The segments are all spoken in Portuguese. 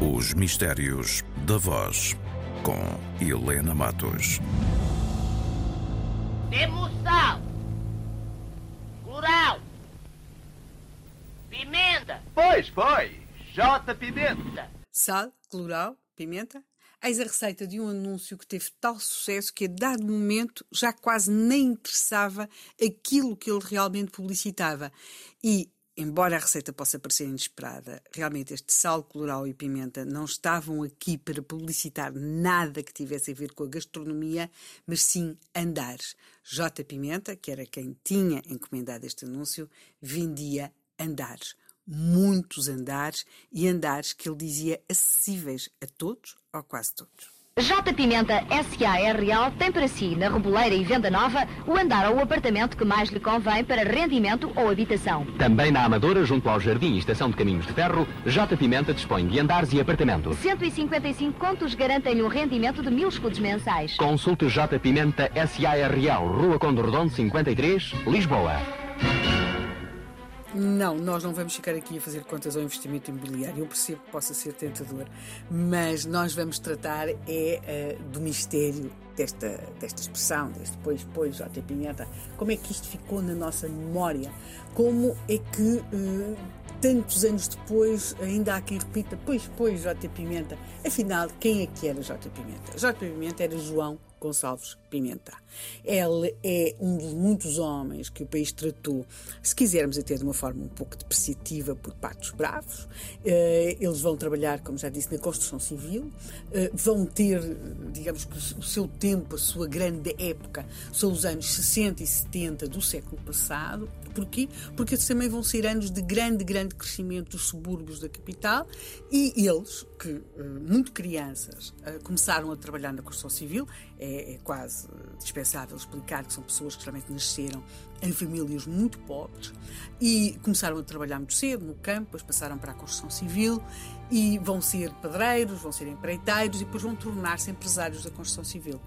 Os Mistérios da Voz, com Helena Matos. Temos sal, coral, pimenta, Pois foi, J. Pimenta. Sal, cloral, pimenta. Eis a receita de um anúncio que teve tal sucesso que, a dado momento, já quase nem interessava aquilo que ele realmente publicitava. E, embora a receita possa parecer inesperada, realmente este sal, cloral e pimenta não estavam aqui para publicitar nada que tivesse a ver com a gastronomia, mas sim andares. J. Pimenta, que era quem tinha encomendado este anúncio, vendia andares muitos andares e andares que ele dizia acessíveis a todos ou quase todos. J Pimenta S.A.R.L. tem para si, na Reboleira e Venda Nova, o andar ou apartamento que mais lhe convém para rendimento ou habitação. Também na Amadora, junto ao Jardim e Estação de Caminhos de Ferro, J Pimenta dispõe de andares e apartamentos. 155 contos garantem-lhe um rendimento de mil escudos mensais. Consulte J Pimenta S.A.R.L. Rua Conde Redondo 53, Lisboa. Não, nós não vamos ficar aqui a fazer contas ao investimento imobiliário. Eu percebo que possa ser tentador, mas nós vamos tratar é uh, do mistério desta, desta expressão, deste pois, pois, J. Pimenta. Como é que isto ficou na nossa memória? Como é que uh, tantos anos depois ainda há quem repita pois, pois, J. Pimenta? Afinal, quem é que era J. Pimenta? J. Pimenta era João Gonçalves Pimenta. Ele é um dos muitos homens que o país tratou, se quisermos até de uma forma um pouco depreciativa, por patos bravos. Eles vão trabalhar, como já disse, na construção civil, vão ter, digamos que o seu tempo, a sua grande época, são os anos 60 e 70 do século passado. Porquê? Porque esses também vão ser anos de grande, grande crescimento dos subúrbios da capital e eles, que muito crianças, começaram a trabalhar na construção civil, é, é quase dispensável explicar que são pessoas que realmente nasceram em famílias muito pobres e começaram a trabalhar muito cedo no campo, depois passaram para a construção civil e vão ser pedreiros, vão ser empreiteiros e depois vão tornar-se empresários da construção civil.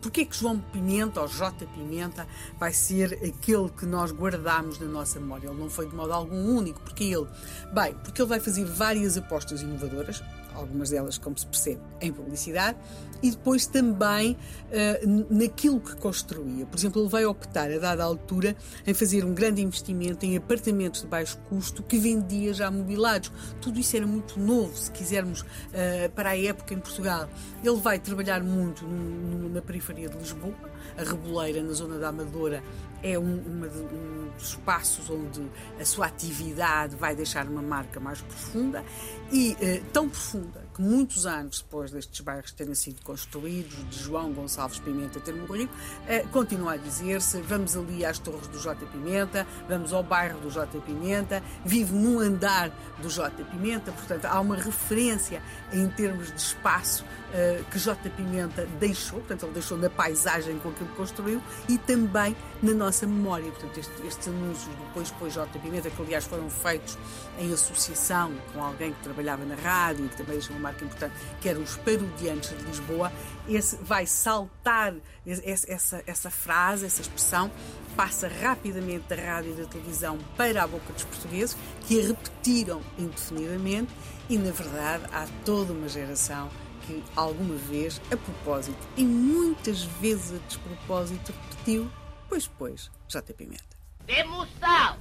Porquê que João Pimenta, ou J. Pimenta, vai ser aquele que nós guardamos na nossa memória? Ele não foi de modo algum único, porque ele, bem, porque ele vai fazer várias apostas inovadoras, algumas delas, como se percebe, em publicidade, e depois também uh, naquilo que construía. Por exemplo, ele vai optar, a dada altura, em fazer um grande investimento em apartamentos de baixo custo que vendia já mobilados. Tudo isso era muito novo, se quisermos, uh, para a época em Portugal. Ele vai trabalhar muito no, no, na periferia de Lisboa, a Reboleira, na zona da Amadora, é um, uma, um dos espaços onde a sua atividade vai deixar uma marca mais profunda e uh, tão profunda Bloomberg. Que muitos anos depois destes bairros terem sido construídos, de João Gonçalves Pimenta ter morrido, uh, continua a dizer-se: vamos ali às Torres do J. Pimenta, vamos ao bairro do J. Pimenta, vive num andar do J. Pimenta, portanto há uma referência em termos de espaço uh, que J. Pimenta deixou, portanto ele deixou na paisagem com aquilo que construiu e também na nossa memória. Portanto, este, estes anúncios do Pois Pois J. Pimenta, que aliás foram feitos em associação com alguém que trabalhava na rádio e que também marca importante, que eram os Parodiantes de Lisboa, esse vai saltar essa, essa frase, essa expressão, passa rapidamente da rádio e da televisão para a boca dos portugueses, que a repetiram indefinidamente e, na verdade, há toda uma geração que alguma vez, a propósito e muitas vezes a despropósito, repetiu Pois, pois, J. Pimenta. temos sal,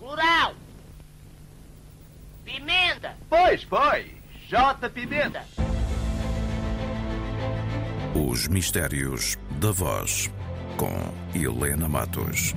coral, pimenta, Pois foi, J. Pimenta. Os Mistérios da Voz, com Helena Matos.